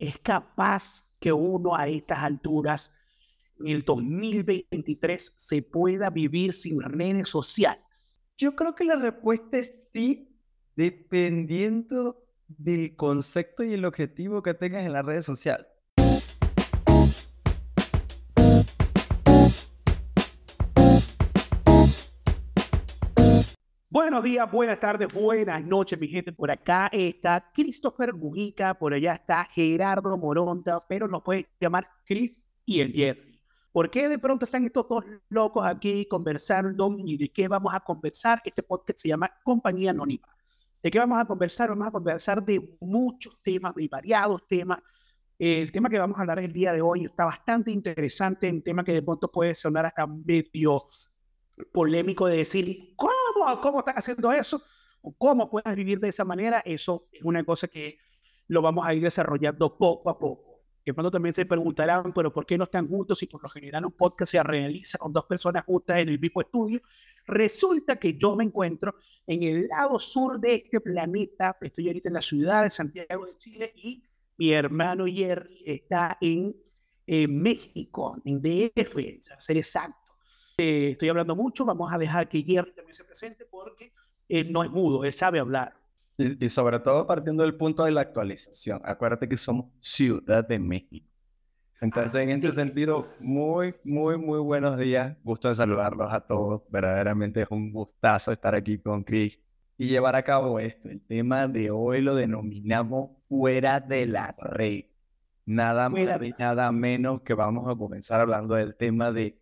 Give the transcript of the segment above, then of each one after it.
es capaz que uno a estas alturas, en el 2023, se pueda vivir sin redes sociales? Yo creo que la respuesta es sí, dependiendo del concepto y el objetivo que tengas en las redes sociales. Buenos días, buenas tardes, buenas noches, mi gente. Por acá está Christopher Mujica, por allá está Gerardo Moronta, pero nos puede llamar Chris y el Jerry. ¿Por qué de pronto están estos dos locos aquí conversando y de qué vamos a conversar? Este podcast se llama Compañía Anónima. ¿De qué vamos a conversar? Vamos a conversar de muchos temas, de variados temas. El tema que vamos a hablar el día de hoy está bastante interesante, un tema que de pronto puede sonar hasta medio polémico de decir, ¿cómo? ¿Cómo estás haciendo eso? ¿O ¿Cómo puedes vivir de esa manera? Eso es una cosa que lo vamos a ir desarrollando poco a poco. Que cuando también se preguntarán, pero ¿por qué no están juntos si por lo general un podcast se realiza con dos personas juntas en el mismo estudio? Resulta que yo me encuentro en el lado sur de este planeta, estoy ahorita en la ciudad de Santiago de Chile y mi hermano Jerry está en México, en DF, ser exacto. Eh, estoy hablando mucho, vamos a dejar que Jerry también se presente porque él no es mudo, él sabe hablar. Y, y, sobre todo partiendo del punto de la actualización. Acuérdate que somos Ciudad de México. Entonces, Así en este sentido, muy, muy, muy buenos días. Gusto de saludarlos a todos. Verdaderamente es un gustazo estar aquí con Chris y llevar a cabo esto. El tema de hoy lo denominamos fuera de la red. Nada más y nada menos que vamos a comenzar hablando del tema de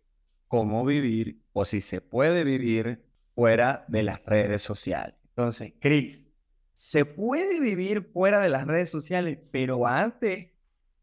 cómo vivir o si se puede vivir fuera de las redes sociales. Entonces, Chris, se puede vivir fuera de las redes sociales, pero antes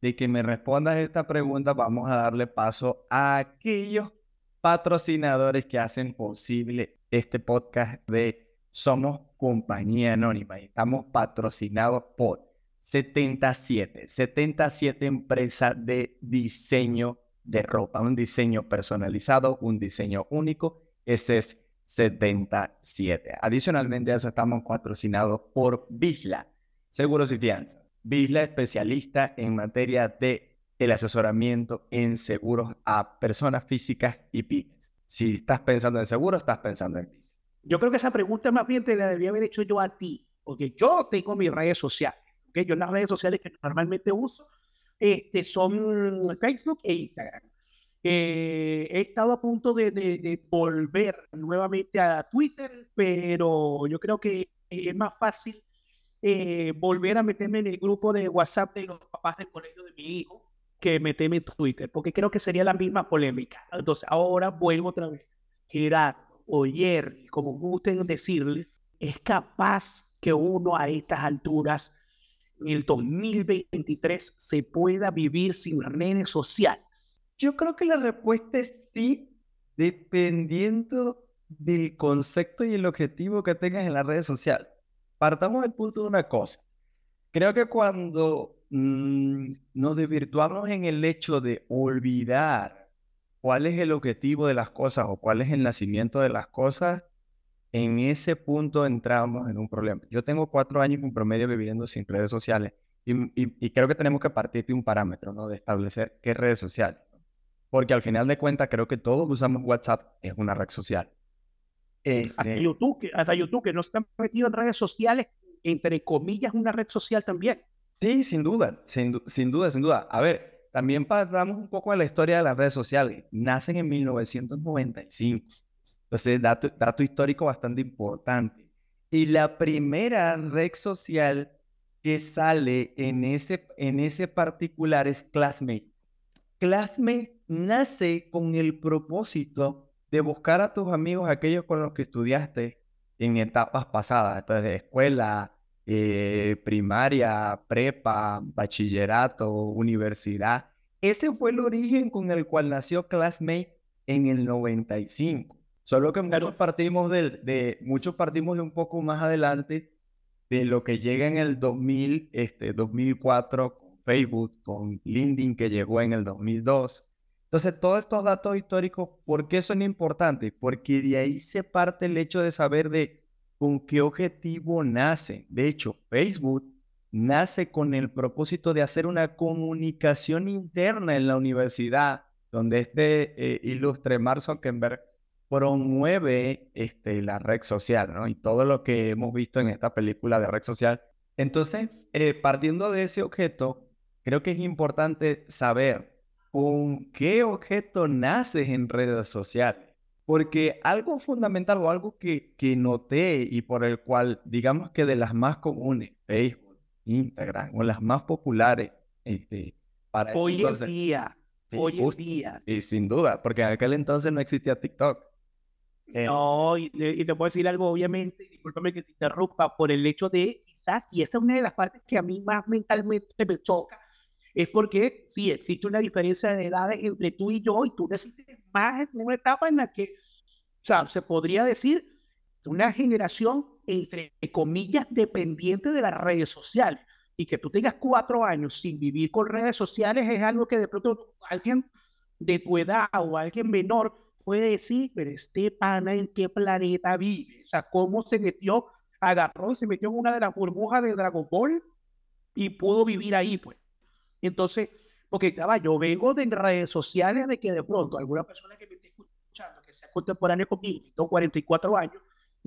de que me respondas esta pregunta, vamos a darle paso a aquellos patrocinadores que hacen posible este podcast de Somos Compañía Anónima. Estamos patrocinados por 77, 77 empresas de diseño de ropa, un diseño personalizado, un diseño único. Ese es 77. Adicionalmente a eso estamos patrocinados por Visla, Seguros y Fianzas. Visla especialista en materia de el asesoramiento en seguros a personas físicas y pymes. Si estás pensando en seguro, estás pensando en Visla. Yo creo que esa pregunta más bien te la debía haber hecho yo a ti, porque yo tengo mis redes sociales. ¿okay? Yo las redes sociales que normalmente uso este, son Facebook e Instagram. Eh, he estado a punto de, de, volver nuevamente a Twitter, pero yo creo que es más fácil eh, volver a meterme en el grupo de WhatsApp de los papás del colegio de mi hijo que meterme en Twitter, porque creo que sería la misma polémica. Entonces, ahora vuelvo otra vez. Gerardo o Jerry, como gusten decirle, es capaz que uno a estas alturas en el 2023 se pueda vivir sin redes sociales? Yo creo que la respuesta es sí, dependiendo del concepto y el objetivo que tengas en las redes sociales. Partamos del punto de una cosa. Creo que cuando mmm, nos desvirtuamos en el hecho de olvidar cuál es el objetivo de las cosas o cuál es el nacimiento de las cosas, en ese punto entramos en un problema. Yo tengo cuatro años en promedio viviendo sin redes sociales y, creo que tenemos que partir de un parámetro, ¿no? De establecer qué redes sociales. Porque al final de cuentas creo que todos usamos WhatsApp, es una red social. hasta, este YouTube, que, hasta YouTube, que no está metido en redes sociales, entre comillas, una red social también. Sí, sin duda, sin, sin duda, sin duda. A ver, también pasamos un poco a la historia de las redes sociales. Nacen en 1995 entonces, dato, histórico bastante importante. Y la primera red social que sale en ese, en ese particular es Classmate. Classmate nace con el propósito de buscar a tus amigos, aquellos con los que estudiaste en etapas pasadas, entonces escuela, eh, primaria, prepa, bachillerato, universidad. Ese fue el origen con el cual nació Classmate en el 95. Solo que muchos partimos de, muchos partimos de un poco más adelante de lo que llega en el 2000, este, 2004 con Facebook, con LinkedIn que llegó en el 2002. Entonces, todos estos datos históricos, ¿por qué son importantes? Porque de ahí se parte el hecho de saber de con qué objetivo nace. De hecho, Facebook nace con el propósito de hacer una comunicación interna en la universidad, donde este eh, ilustre Mark Zuckerberg promueve este, la red social, ¿no? Y todo lo que hemos visto en esta película de red social. Entonces, eh, partiendo de ese objeto, creo que es importante saber con qué objeto naces en redes sociales. Porque algo fundamental o algo que, que noté y por el cual, digamos que de las más comunes, Facebook, Instagram, o las más populares, este, para hoy en día, hoy en día. Y sin duda, porque en aquel entonces no existía TikTok. Eh, no, y, te puedo decir algo, obviamente, discúlpame que te interrumpa, por el hecho de quizás, y esa es una de las partes que a mí más mentalmente me choca, es porque sí existe una diferencia de edades entre tú y yo, y tú necesitas más en una etapa en la que, o sea, se podría decir una generación, entre comillas, dependiente de las redes sociales. Y que tú tengas cuatro años sin vivir con redes sociales es algo que de pronto alguien de tu edad o alguien menor puede decir, pero este pana en qué planeta vive, o sea, cómo se metió, agarró, se metió en una de las burbujas de Dragon Ball y pudo vivir ahí, pues. Entonces, porque estaba, yo vengo de redes sociales de que de pronto alguna persona que me esté escuchando, que sea contemporánea conmigo, tengo 44 años,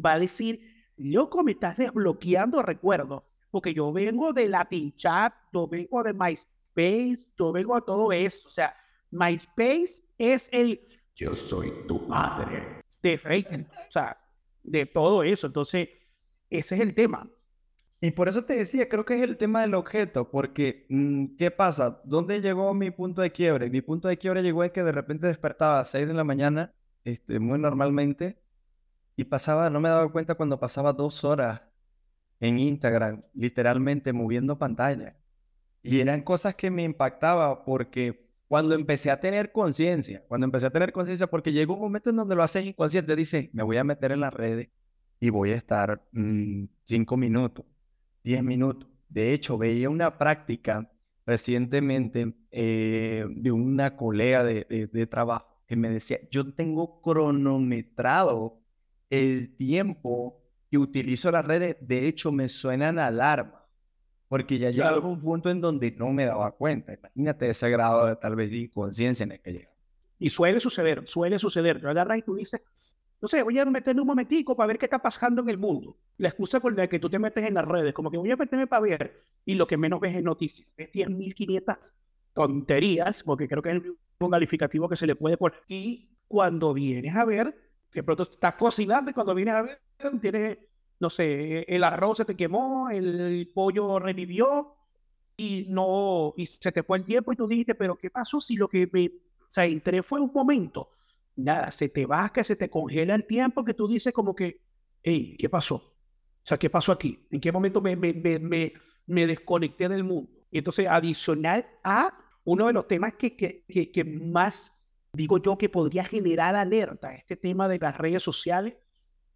va a decir, loco, me estás desbloqueando recuerdos, porque yo vengo de Latin Chat, yo vengo de MySpace, yo vengo de todo eso, o sea, MySpace es el yo soy tu madre. De Facebook, o sea, de todo eso. Entonces, ese es el tema. Y por eso te decía, creo que es el tema del objeto, porque, mm, ¿qué pasa? ¿Dónde llegó mi punto de quiebre? Mi punto de quiebre llegó es que de repente despertaba a 6 de la mañana, este, muy normalmente, y pasaba, no me daba cuenta cuando pasaba dos horas en Instagram, literalmente moviendo pantalla. Y eran cosas que me impactaba porque cuando empecé a tener conciencia, cuando empecé a tener conciencia, porque llegó un momento en donde lo haces inconsciente, dices, me voy a meter en las redes y voy a estar mm, cinco minutos, diez minutos. De hecho, veía una práctica recientemente eh, de una colega de, de trabajo que me decía, yo tengo cronometrado el tiempo que utilizo las redes, de hecho me suenan alarmas porque ya llegó un punto en donde no me daba cuenta. Imagínate ese grado de tal vez de inconsciencia en el que llega. Y suele suceder, suele suceder. Tú agarras y tú dices, no sé, voy a meterme un momentico para ver qué está pasando en el mundo. La excusa con la que tú te metes en las redes, como que voy a meterme para ver, y lo que menos ves es noticias. Ves 10.500 tonterías, porque creo que es un calificativo que se le puede poner. Y cuando vienes a ver, que pronto estás cocinando y cuando vienes a ver, tienes no sé, el arroz se te quemó, el pollo revivió y no, y se te fue el tiempo y tú dijiste, pero ¿qué pasó si lo que me, o sea, entré fue un momento? Nada, se te que se te congela el tiempo que tú dices como que, hey, ¿qué pasó? O sea, ¿qué pasó aquí? ¿En qué momento me, me, me, me desconecté del mundo? Y entonces, adicional a uno de los temas que, que, que, que más digo yo que podría generar alerta, este tema de las redes sociales,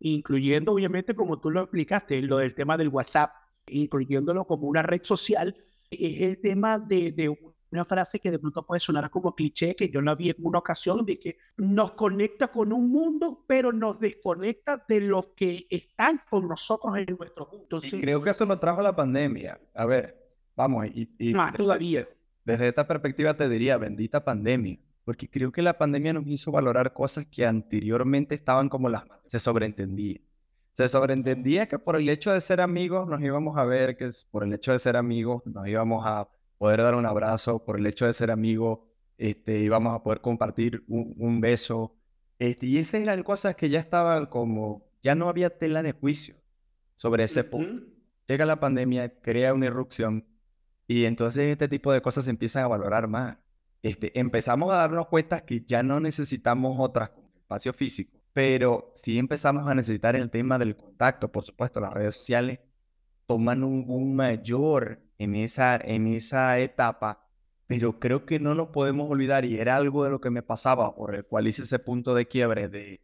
incluyendo obviamente, como tú lo explicaste, lo del tema del WhatsApp, incluyéndolo como una red social, es el tema de, una frase que de pronto puede sonar como cliché, que yo la vi en una ocasión, de que nos conecta con un mundo, pero nos desconecta de los que están con nosotros en nuestro mundo. y creo que eso nos trajo la pandemia. A ver, vamos, y, más todavía. Desde esta perspectiva te diría, bendita pandemia porque creo que la pandemia nos hizo valorar cosas que anteriormente estaban como las se sobreentendía. Se sobreentendía que por el hecho de ser amigos nos íbamos a ver, que por el hecho de ser amigos nos íbamos a poder dar un abrazo, por el hecho de ser amigos este, íbamos a poder compartir un, beso. Este, y esas eran cosas que ya estaban como, ya no había tela de juicio sobre ese punto. Llega la pandemia, crea una irrupción y entonces este tipo de cosas se empiezan a valorar más. Este, empezamos a darnos cuenta que ya no necesitamos otras espacio físico, pero sí empezamos a necesitar el tema del contacto. Por supuesto, las redes sociales toman un boom mayor en esa, en esa etapa, pero creo que no nos podemos olvidar, y era algo de lo que me pasaba, por el cual hice ese punto de quiebre de,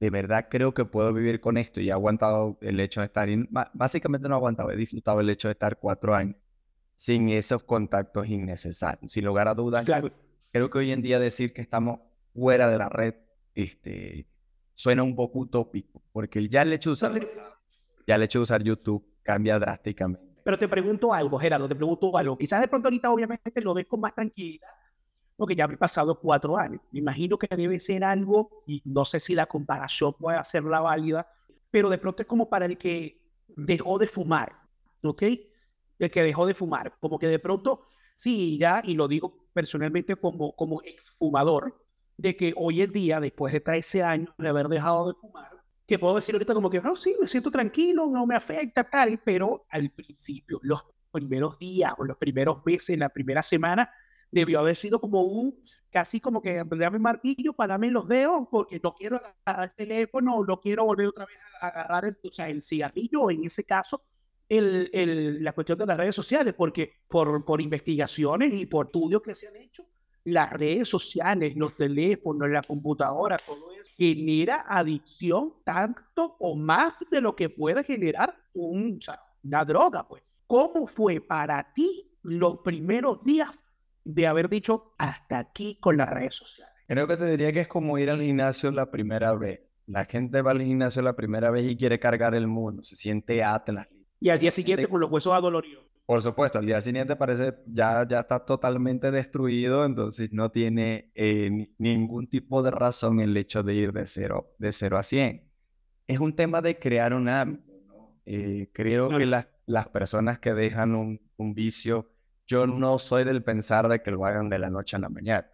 de verdad creo que puedo vivir con esto y he aguantado el hecho de estar, básicamente no he aguantado, he disfrutado el hecho de estar cuatro años sin esos contactos innecesarios. Sin lugar a dudas, creo que hoy en día decir que estamos fuera de la red este, suena un poco utópico, porque ya el hecho de usar, ya el hecho de usar YouTube cambia drásticamente Pero te pregunto algo, Gerardo, te pregunto algo. Quizás de pronto ahorita obviamente lo ves con más tranquilidad, porque ya han pasado cuatro años. Me imagino que debe ser algo, y no sé si la comparación puede hacerla válida, pero de pronto es como para el que dejó de fumar, ¿ok? El que dejó de fumar, como que de pronto, sí, ya, y lo digo personalmente como, como exfumador, de que hoy en día, después de 13 años de haber dejado de fumar, que puedo decir ahorita como que, no, sí, me siento tranquilo, no me afecta, tal, pero al principio, los primeros días o los primeros meses, la primera semana, debió haber sido como un, casi como que dame martillo para darme los dedos porque no quiero agarrar el teléfono, no quiero volver otra vez a agarrar el, o sea, el cigarrillo, en ese caso, el, el, la cuestión de las redes sociales, porque por, por investigaciones y por estudios que se han hecho, las redes sociales, los teléfonos, la computadora, todo eso genera adicción tanto o más de lo que puede generar un, o sea, una droga, pues. ¿Cómo fue para ti los primeros días de haber dicho hasta aquí con las redes sociales? Creo que te diría que es como ir al gimnasio la primera vez. La gente va al gimnasio la primera vez y quiere cargar el mundo, se siente atlas. Y al día siguiente con los huesos adoloridos. Por supuesto, al día siguiente parece ya, ya está totalmente destruido, entonces no tiene eh, ningún tipo de razón el hecho de ir de cero, de cero a 100. Es un tema de crear un hábito. ¿no? Eh, creo que las, las personas que dejan un, un vicio yo no soy del pensar de que lo hagan de la noche a la mañana.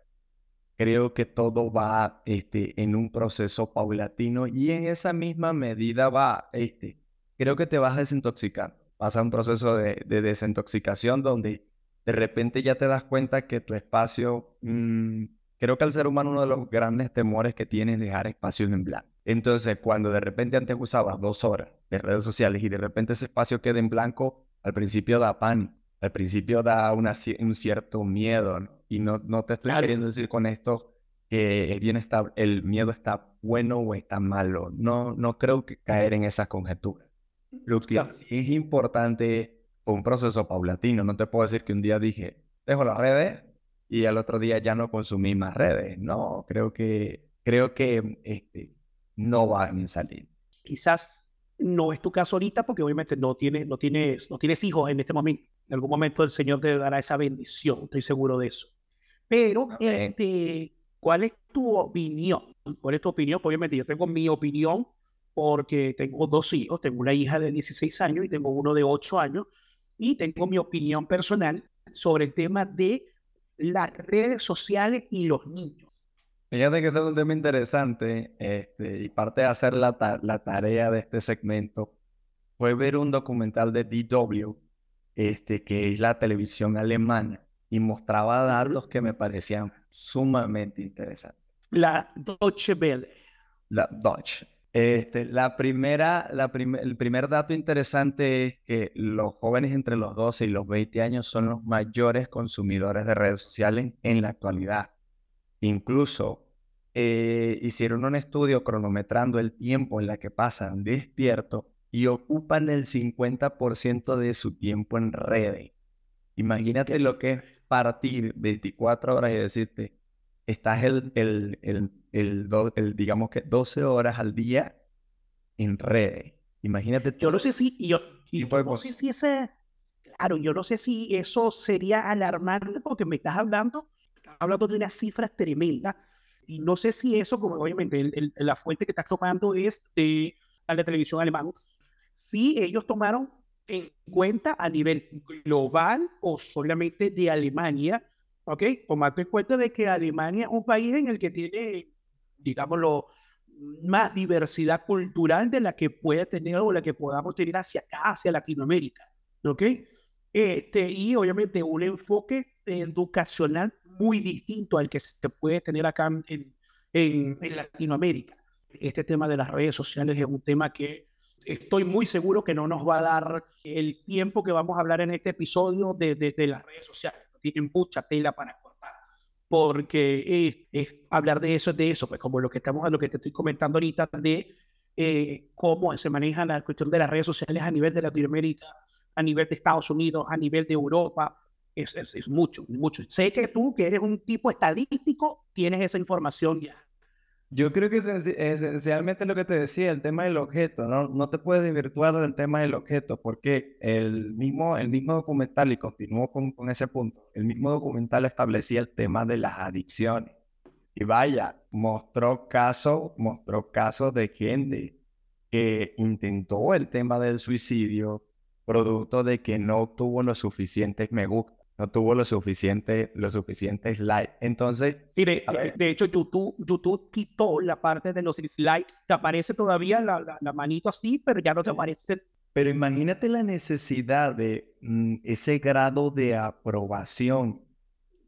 Creo que todo va este, en un proceso paulatino y en esa misma medida va, este, creo que te vas desintoxicando. Pasa un proceso de, de desintoxicación donde de repente ya te das cuenta que tu espacio, mmm, creo que al ser humano uno de los grandes temores que tiene es dejar espacio en blanco. Entonces, cuando de repente antes usabas dos horas de redes sociales y de repente ese espacio queda en blanco, al principio da pánico al principio da una, un cierto miedo, ¿no? Y no, no te estoy queriendo decir con esto que el bienestar, el miedo está bueno o está malo. No, no creo que caer en esa conjetura. Lo que sí es importante fue un proceso paulatino. No te puedo decir que un día dije, dejo las redes y al otro día ya no consumí más redes. No, creo que, creo que este, no va a salir. Quizás no es tu caso ahorita porque obviamente no tienes, no tienes, no tienes hijos en este momento en algún momento el Señor te dará esa bendición, estoy seguro de eso. Pero, este, ¿cuál es tu opinión? ¿Cuál es tu opinión? Obviamente yo tengo mi opinión porque tengo dos hijos, tengo una hija de 16 años y tengo uno de 8 años, y tengo mi opinión personal sobre el tema de las redes sociales y los niños. Fíjate que ese es un tema interesante este, y parte de hacer la, la tarea de este segmento fue ver un documental de DW este, que es la televisión alemana, y mostraba datos que me parecían sumamente interesantes. La Deutsche Welle. La Deutsche. Este, la primera, la el primer dato interesante es que los jóvenes entre los 12 y los 20 años son los mayores consumidores de redes sociales en la actualidad. Incluso eh, hicieron un estudio cronometrando el tiempo en la que pasan despiertos y ocupan el 50% de su tiempo en redes. Imagínate lo que es partir 24 horas y decirte, estás el, el, el, el, digamos que 12 horas al día en redes. Imagínate. Yo no sé si, yo, no sé si ese, claro, yo no sé si eso sería alarmante porque me estás hablando, hablando de unas cifras tremendas y no sé si eso, como obviamente la fuente que estás tomando es de la televisión alemana, si ellos tomaron en cuenta a nivel global o solamente de Alemania, ¿ok? Tomando en cuenta de que Alemania es un país en el que tiene, digámoslo, más diversidad cultural de la que puede tener o la que podamos tener hacia acá, hacia Latinoamérica, ¿ok? Este, y obviamente un enfoque educacional muy distinto al que se puede tener acá en, en, en Latinoamérica. Este tema de las redes sociales es un tema que estoy muy seguro que no nos va a dar el tiempo que vamos a hablar en este episodio de, de, las redes sociales. Tienen mucha tela para cortar, porque es, hablar de eso, de eso, pues como lo que estamos, lo que te estoy comentando ahorita, de eh, cómo se maneja la cuestión de las redes sociales a nivel de Latinoamérica, a nivel de Estados Unidos, a nivel de Europa. Es, es, es mucho, mucho. Sé que tú, que eres un tipo estadístico, tienes esa información ya. Yo creo que es esencialmente lo que te decía, el tema del objeto, ¿no? No te puedes desvirtuar del tema del objeto, porque el mismo, el mismo documental, y continúo con, con ese punto, el mismo documental establecía el tema de las adicciones. Y vaya, mostró casos, mostró casos de gente que intentó el tema del suicidio, producto de que no obtuvo los suficientes me gusta no tuvo lo suficiente, lo suficientes likes. Entonces, de, hecho, YouTube, YouTube quitó la parte de los dislikes. Te aparece todavía la, la, manito así, pero ya no te aparece. Pero imagínate la necesidad de mm, ese grado de aprobación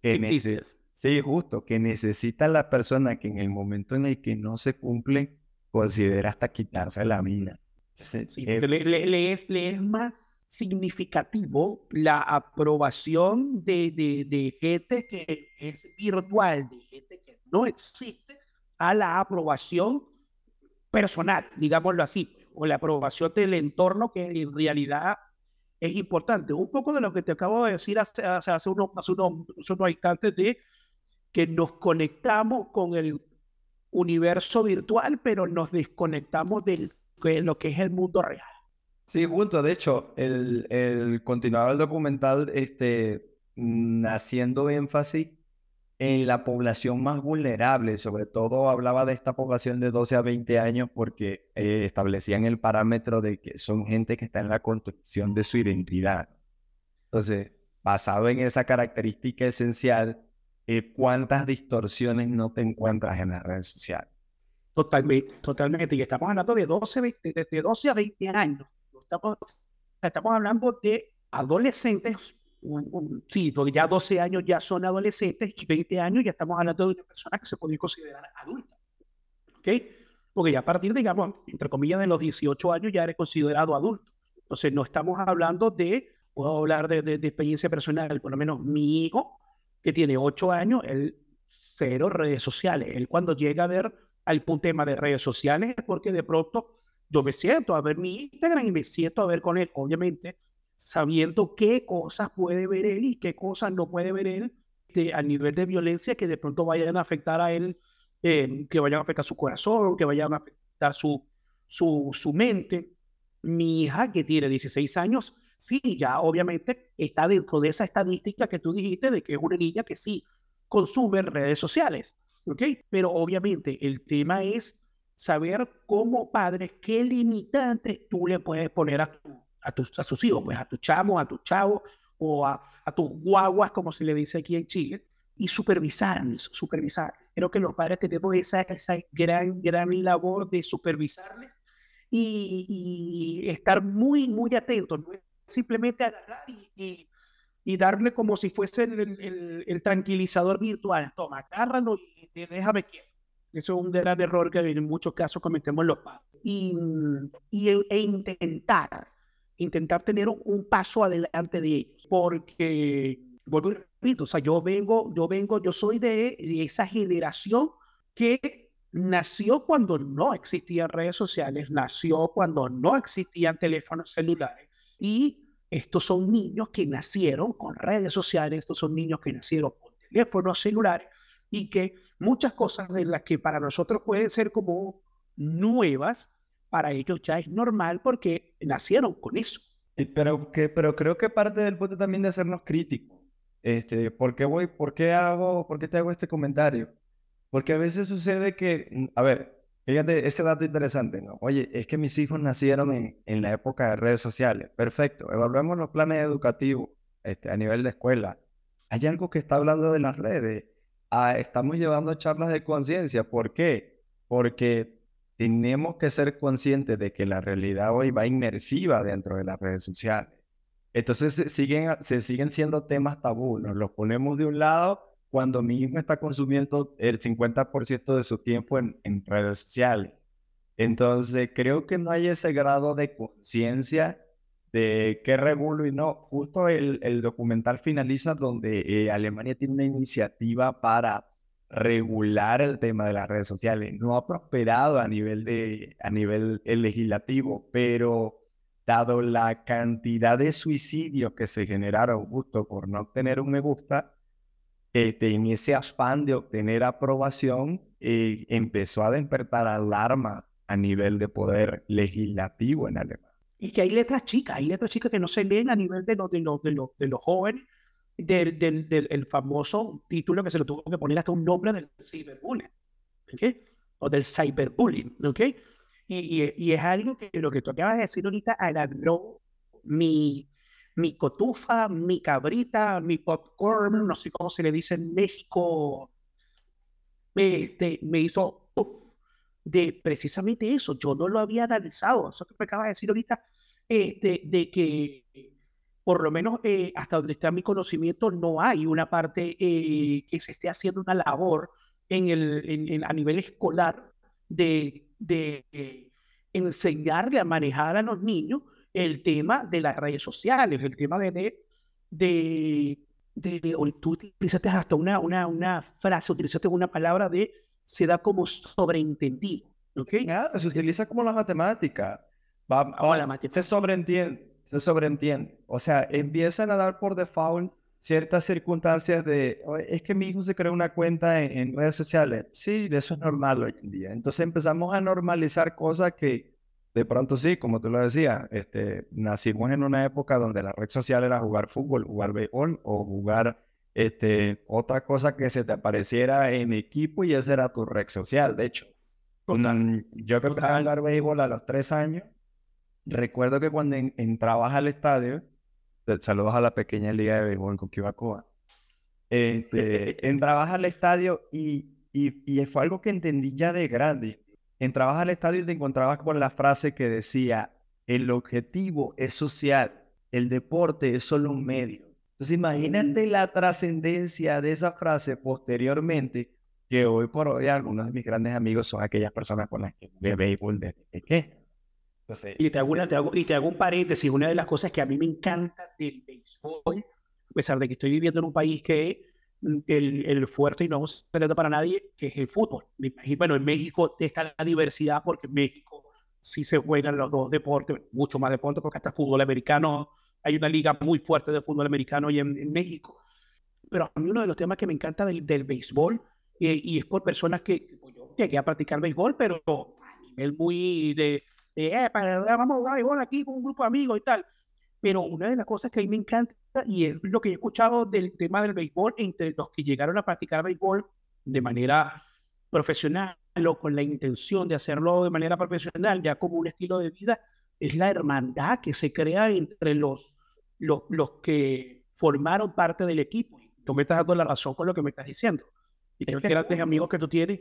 que necesita. Sí, justo, que necesita la persona que en el momento en el que no se cumple, considera hasta quitarse la vida. Sí, eh, le, es, le es más significativo la aprobación de, de, gente que es virtual, de gente que no existe, a la aprobación personal, digámoslo así, o la aprobación del entorno que en realidad es importante. Un poco de lo que te acabo de decir hace, hace, unos, hace, unos, unos instantes de que nos conectamos con el universo virtual, pero nos desconectamos de lo que es el mundo real. Sí, junto. De hecho, el, el continuaba el documental este, mm, haciendo énfasis en la población más vulnerable. Sobre todo hablaba de esta población de 12 a 20 años porque eh, establecían el parámetro de que son gente que está en la construcción de su identidad. Entonces, basado en esa característica esencial, eh, ¿cuántas distorsiones no te encuentras en las redes sociales? Totalmente, totalmente. Y estamos hablando de 12, de 12 a 20 años estamos, estamos hablando de adolescentes, sí, porque ya 12 años ya son adolescentes y 20 años ya estamos hablando de una persona que se puede considerar adulta. ¿Ok? Porque ya a partir, digamos, entre comillas, de los 18 años ya eres considerado adulto. Entonces, no estamos hablando de, puedo hablar de, de, de experiencia personal, por lo menos mi hijo, que tiene 8 años, él cero redes sociales. Él cuando llega a ver al punto tema de redes sociales es porque de pronto yo me siento a ver mi Instagram y me siento a ver con él, obviamente, sabiendo qué cosas puede ver él y qué cosas no puede ver él a nivel de violencia que de pronto vayan a afectar a él, eh, que vayan a afectar su corazón, que vayan a afectar su, su, su mente. Mi hija, que tiene 16 años, sí, ya obviamente está dentro de esa estadística que tú dijiste de que es una niña que sí consume redes sociales, ¿ok? Pero obviamente el tema es saber como padre qué limitantes tú le puedes poner a, a, tus, a sus hijos, pues a tus chamos, a tus chavos o a, a, tus guaguas, como se le dice aquí en Chile, y supervisarles, supervisar. Creo que los padres tenemos esa, esa gran, gran labor de supervisarles y, y estar muy, muy atentos, no simplemente agarrar y, y, darle como si fuese el, el, el, tranquilizador virtual. Toma, agárralo y déjame quieto. Eso es un gran error que en muchos casos cometemos los padres. Y, y, e intentar, intentar tener un, paso adelante de ellos. Porque, vuelvo y repito, o sea, yo vengo, yo vengo, yo soy de, esa generación que nació cuando no existían redes sociales, nació cuando no existían teléfonos celulares. Y estos son niños que nacieron con redes sociales, estos son niños que nacieron con teléfonos celulares y que muchas cosas de las que para nosotros pueden ser como nuevas, para ellos ya es normal porque nacieron con eso. Pero, que, pero creo que parte del punto también de hacernos críticos. Este, ¿por qué voy, por qué hago, por qué te hago este comentario? Porque a veces sucede que, mm, a ver, fíjate ese dato interesante, ¿no? Oye, es que mis hijos nacieron en, en la época de redes sociales. Perfecto, evaluemos los planes educativos este, a nivel de escuela. Hay algo que está hablando de las redes estamos llevando charlas de conciencia. ¿Por qué? Porque tenemos que ser conscientes de que la realidad hoy va inmersiva dentro de las redes sociales. Entonces se siguen, se siguen siendo temas tabú. Nos los ponemos de un lado cuando mi hijo está consumiendo el 50% de su tiempo en, en redes sociales. Entonces creo que no hay ese grado de conciencia de qué regulo y no. Justo el, el documental finaliza donde eh, Alemania tiene una iniciativa para regular el tema de las redes sociales. No ha prosperado a nivel, de, a nivel legislativo, pero dado la cantidad de suicidios que se generaron justo por no obtener un me gusta, este, en ese afán de obtener aprobación, eh, empezó a despertar alarma a nivel de poder legislativo en Alemania. Y que hay letras chicas, hay letras chicas que no se leen a nivel de, los de, los de, los de los jóvenes, del, del, del famoso título que se lo tuvo que poner hasta un nombre del ciberbullying, ¿ok? O del cyberbullying, ¿ok? Y, y, y, es algo que lo que tú acabas de decir ahorita agarró mi, mi cotufa, mi cabrita, mi popcorn, no sé cómo se le dice en México, me, este, me hizo de precisamente eso. Yo no lo había analizado, eso que me acaba de decir ahorita, este, de que por lo menos eh, hasta donde está mi conocimiento, no hay una parte eh, que se esté haciendo una labor en el, a nivel escolar de, de enseñarle a manejar a los niños el tema de las redes sociales, el tema de, de, de, de tú utilizaste hasta una, una, una frase, utilizaste una palabra de se da como sobreentendido. ¿ok? Claro, se utiliza como la matemática. Va, va, la matemática. Se sobreentiende, se sobreentiende. O sea, empiezan a dar por default ciertas circunstancias de, es que mi hijo se creó una cuenta en, en, redes sociales. Sí, eso es normal hoy en día. Entonces empezamos a normalizar cosas que de pronto sí, como tú lo decías, este, nacimos en una época donde la red social era jugar fútbol, jugar béisbol o jugar este, otra cosa que se te apareciera en equipo y esa era tu red social, de hecho. yo que empecé a jugar béisbol a los tres años, recuerdo que cuando entrabas al estadio, saludos a la pequeña liga de béisbol con Kibacoa, este, entrabas al estadio y, y, y fue algo que entendí ya de grande entrabas al estadio y te encontrabas con la frase que decía, el objetivo es social, el deporte es solo un medio. Entonces imagínate la trascendencia de esa frase posteriormente, que hoy por hoy algunos de mis grandes amigos son aquellas personas con las que de béisbol desde pequeño. y, te hago te hago, y te hago un paréntesis, una de las cosas que a mí me encanta del béisbol, a pesar de que estoy viviendo en un país que el, el, fuerte y no es un para nadie, que es el fútbol. Bueno, en México está la diversidad porque en México sí se juegan los dos deportes, mucho más deportes porque hasta fútbol americano, hay una liga muy fuerte de fútbol americano y en, México. Pero a mí uno de los temas que me encanta del, del béisbol y es por personas que pues llegué a practicar béisbol, pero a nivel muy de, eh, vamos a jugar béisbol aquí con un grupo de amigos y tal. Pero una de las cosas que a mí me encanta y es lo que he escuchado del tema del béisbol entre los que llegaron a practicar béisbol de manera profesional o con la intención de hacerlo de manera profesional, ya como un estilo de vida, es la hermandad que se crea entre los, los, los que formaron parte del equipo. Tú me estás dando la razón con lo que me estás diciendo. Y es que grandes amigos que tú tienes.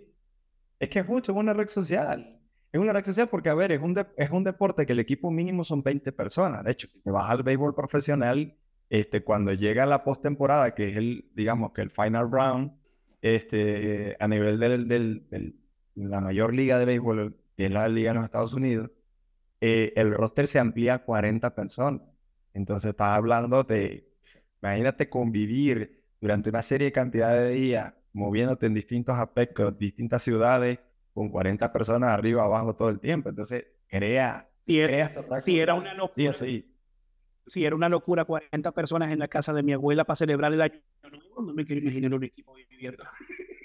Es que justo es una red social. Es una red social porque, a ver, es un, es un deporte que el equipo mínimo son 20 personas. De hecho, si te vas al béisbol profesional, este, cuando llega la postemporada, que es el, digamos que el final round, este, a nivel de del, la mayor liga de béisbol, que es la liga de los Estados Unidos, eh, el roster se amplía a 40 personas. Entonces estás hablando de, imagínate convivir durante una serie de cantidad de días, moviéndote en distintos aspectos, distintas ciudades, con 40 personas arriba, abajo todo el tiempo. Entonces, crea. Si era, si era una locura. Sí, sí si era una locura 40 personas en la casa de mi abuela para celebrar el año nuevo, no me quiero imaginar un equipo viviendo.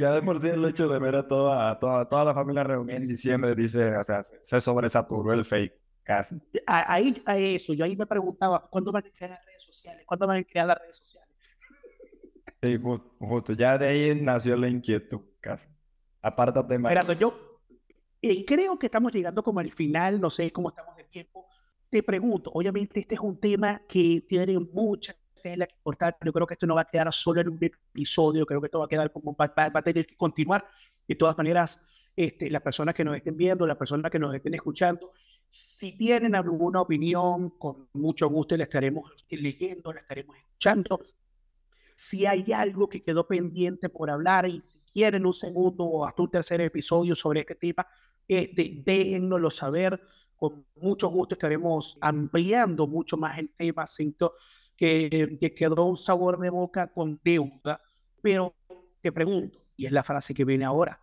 Ya de por sí el hecho de ver a toda, toda, toda la familia reunida en diciembre dice, o sea, se sobresaturó el fake casi. Ahí, a eso, yo ahí me preguntaba, ¿cuándo van a crear las redes sociales? ¿Cuándo van a crear las redes sociales? Sí, justo, ya de ahí nació la inquietud casi. Apártate más. Pero yo, y creo que estamos llegando como al final, no sé cómo estamos de tiempo. Te pregunto, obviamente este es un tema que tiene mucha tela que cortar. Yo creo que esto no va a quedar solo en un episodio, creo que esto va a quedar como, va, va, a tener que continuar. De todas maneras, este, las personas que nos estén viendo, las personas que nos estén escuchando, si tienen alguna opinión, con mucho gusto la estaremos leyendo, la estaremos escuchando. Si hay algo que quedó pendiente por hablar y si quieren un segundo o hasta un tercer episodio sobre este tema, este, déjennoslo saber. Con mucho gusto estaremos ampliando mucho más el tema. Siento que, que quedó un sabor de boca con deuda. Pero te pregunto, y es la frase que viene ahora,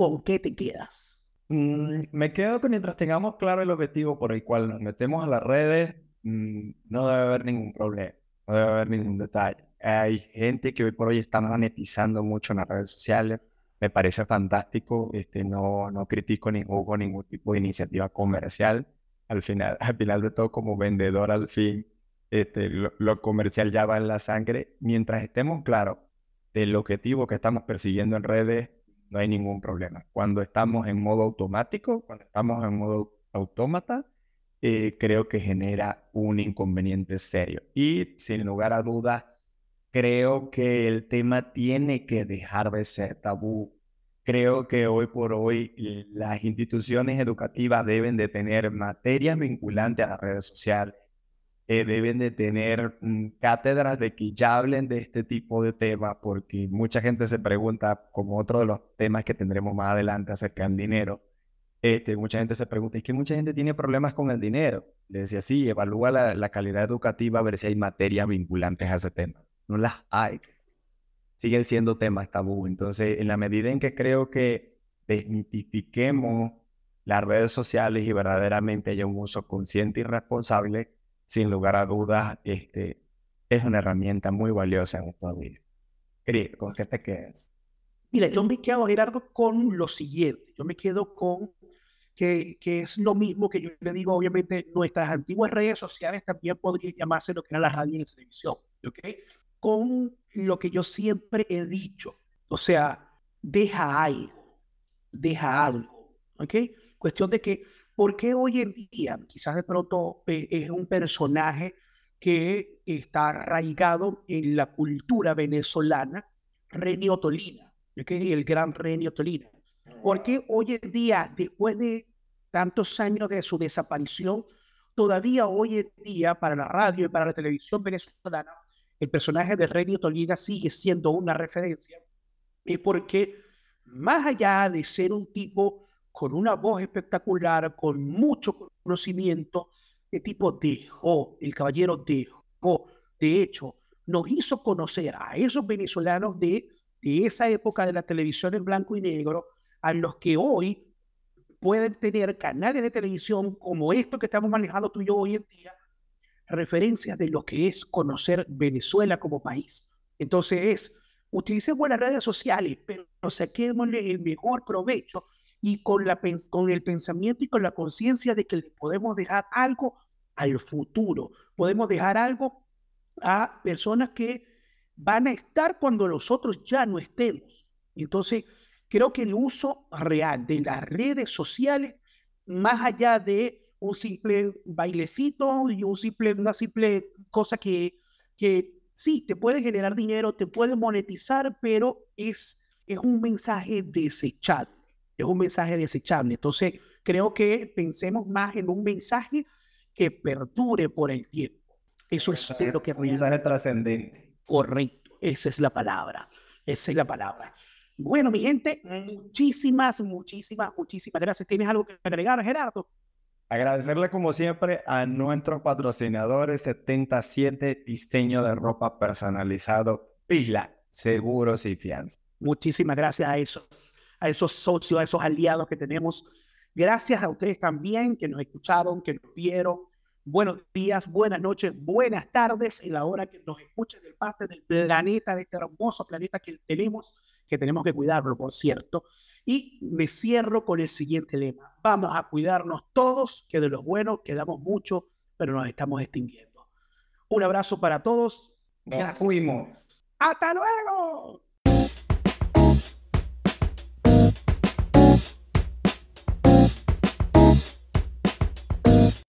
¿con qué te quedas? Mm, me quedo que mientras tengamos claro el objetivo por el cual nos metemos a las redes, mm, no debe haber ningún problema. no debe haber ningún detalle. Hay gente que hoy por hoy está monetizando mucho en las redes sociales. Me parece fantástico. Este, no, no critico ni ningún tipo de iniciativa comercial. Al final, al final de todo, como vendedor, al fin, este, lo, lo comercial ya va en la sangre. Mientras estemos claros del objetivo que estamos persiguiendo en redes, no hay ningún problema. Cuando estamos en modo automático, cuando estamos en modo autómata, eh, creo que genera un inconveniente serio. Y sin lugar a dudas, creo que el tema tiene que dejar de ser tabú. Creo que hoy por hoy eh, las instituciones educativas deben de tener materias vinculantes a las redes sociales, eh, deben de tener mm, cátedras de que ya hablen de este tipo de temas, porque mucha gente se pregunta, como otro de los temas que tendremos más adelante acerca del dinero, este, mucha gente se pregunta, es que mucha gente tiene problemas con el dinero. Le decía, sí, evalúa la, la calidad educativa a ver si hay materias vinculantes a ese tema. No las hay. Siguen siendo temas tabú. Entonces, en la medida en que creo que desmitifiquemos las redes sociales y verdaderamente haya un uso consciente y responsable, sin lugar a dudas, este, es una herramienta muy valiosa en nuestra vida. Cris, ¿con qué te quedas? Mira, yo me quedo, Gerardo, con lo siguiente. Yo me quedo con que, que, es lo mismo que yo le digo, obviamente, nuestras antiguas redes sociales también podrían llamarse lo que era la radio y la televisión, ¿ok? Con lo que yo siempre he dicho, o sea, deja algo, deja algo, ¿ok? Cuestión de que ¿Por qué hoy en día quizás de pronto eh, es un personaje que está arraigado en la cultura venezolana, Renio Tolina, el gran Renio Tolina? ¿Por qué hoy en día, después de tantos años de su desaparición, todavía hoy en día para la radio y para la televisión venezolana, el personaje de Renio Tolina sigue siendo una referencia? Es porque más allá de ser un tipo con una voz espectacular, con mucho conocimiento, el tipo dejó, el caballero dejó, de hecho, nos hizo conocer a esos venezolanos de, de esa época de la televisión en blanco y negro, a los que hoy pueden tener canales de televisión como esto que estamos manejando tú y yo hoy en día, referencias de lo que es conocer Venezuela como país. Entonces es, utilicemos buenas redes sociales, pero saquémosle el mejor provecho y con, la, con el pensamiento y con la conciencia de que le podemos dejar algo al futuro, podemos dejar algo a personas que van a estar cuando nosotros ya no estemos. Entonces, creo que el uso real de las redes sociales, más allá de un simple bailecito y un simple, una simple cosa que, que sí, te puede generar dinero, te puede monetizar, pero es, es un mensaje desechado es un mensaje desechable. Entonces, creo que pensemos más en un mensaje que perdure por el tiempo. Eso es lo que... Un mensaje trascendente. Correcto, esa es la palabra. Esa es la palabra. Bueno, mi gente, muchísimas, muchísimas, muchísimas gracias. ¿Tienes algo que agregar, Gerardo? Agradecerle como siempre a nuestros patrocinadores 77 Diseño de Ropa Personalizado, Pila, Seguros y Fianza. Muchísimas gracias a esos a esos socios, a esos aliados que tenemos. Gracias a ustedes también que nos escucharon, que nos vieron. Buenos días, buenas noches, buenas tardes en la hora que nos escuchen del parte del planeta, de este hermoso planeta que tenemos, que tenemos que cuidarlo, por cierto. Y me cierro con el siguiente lema. Vamos a cuidarnos todos, que de los buenos quedamos mucho, pero nos estamos extinguiendo. Un abrazo para todos. Nos fuimos. ¡Hasta luego!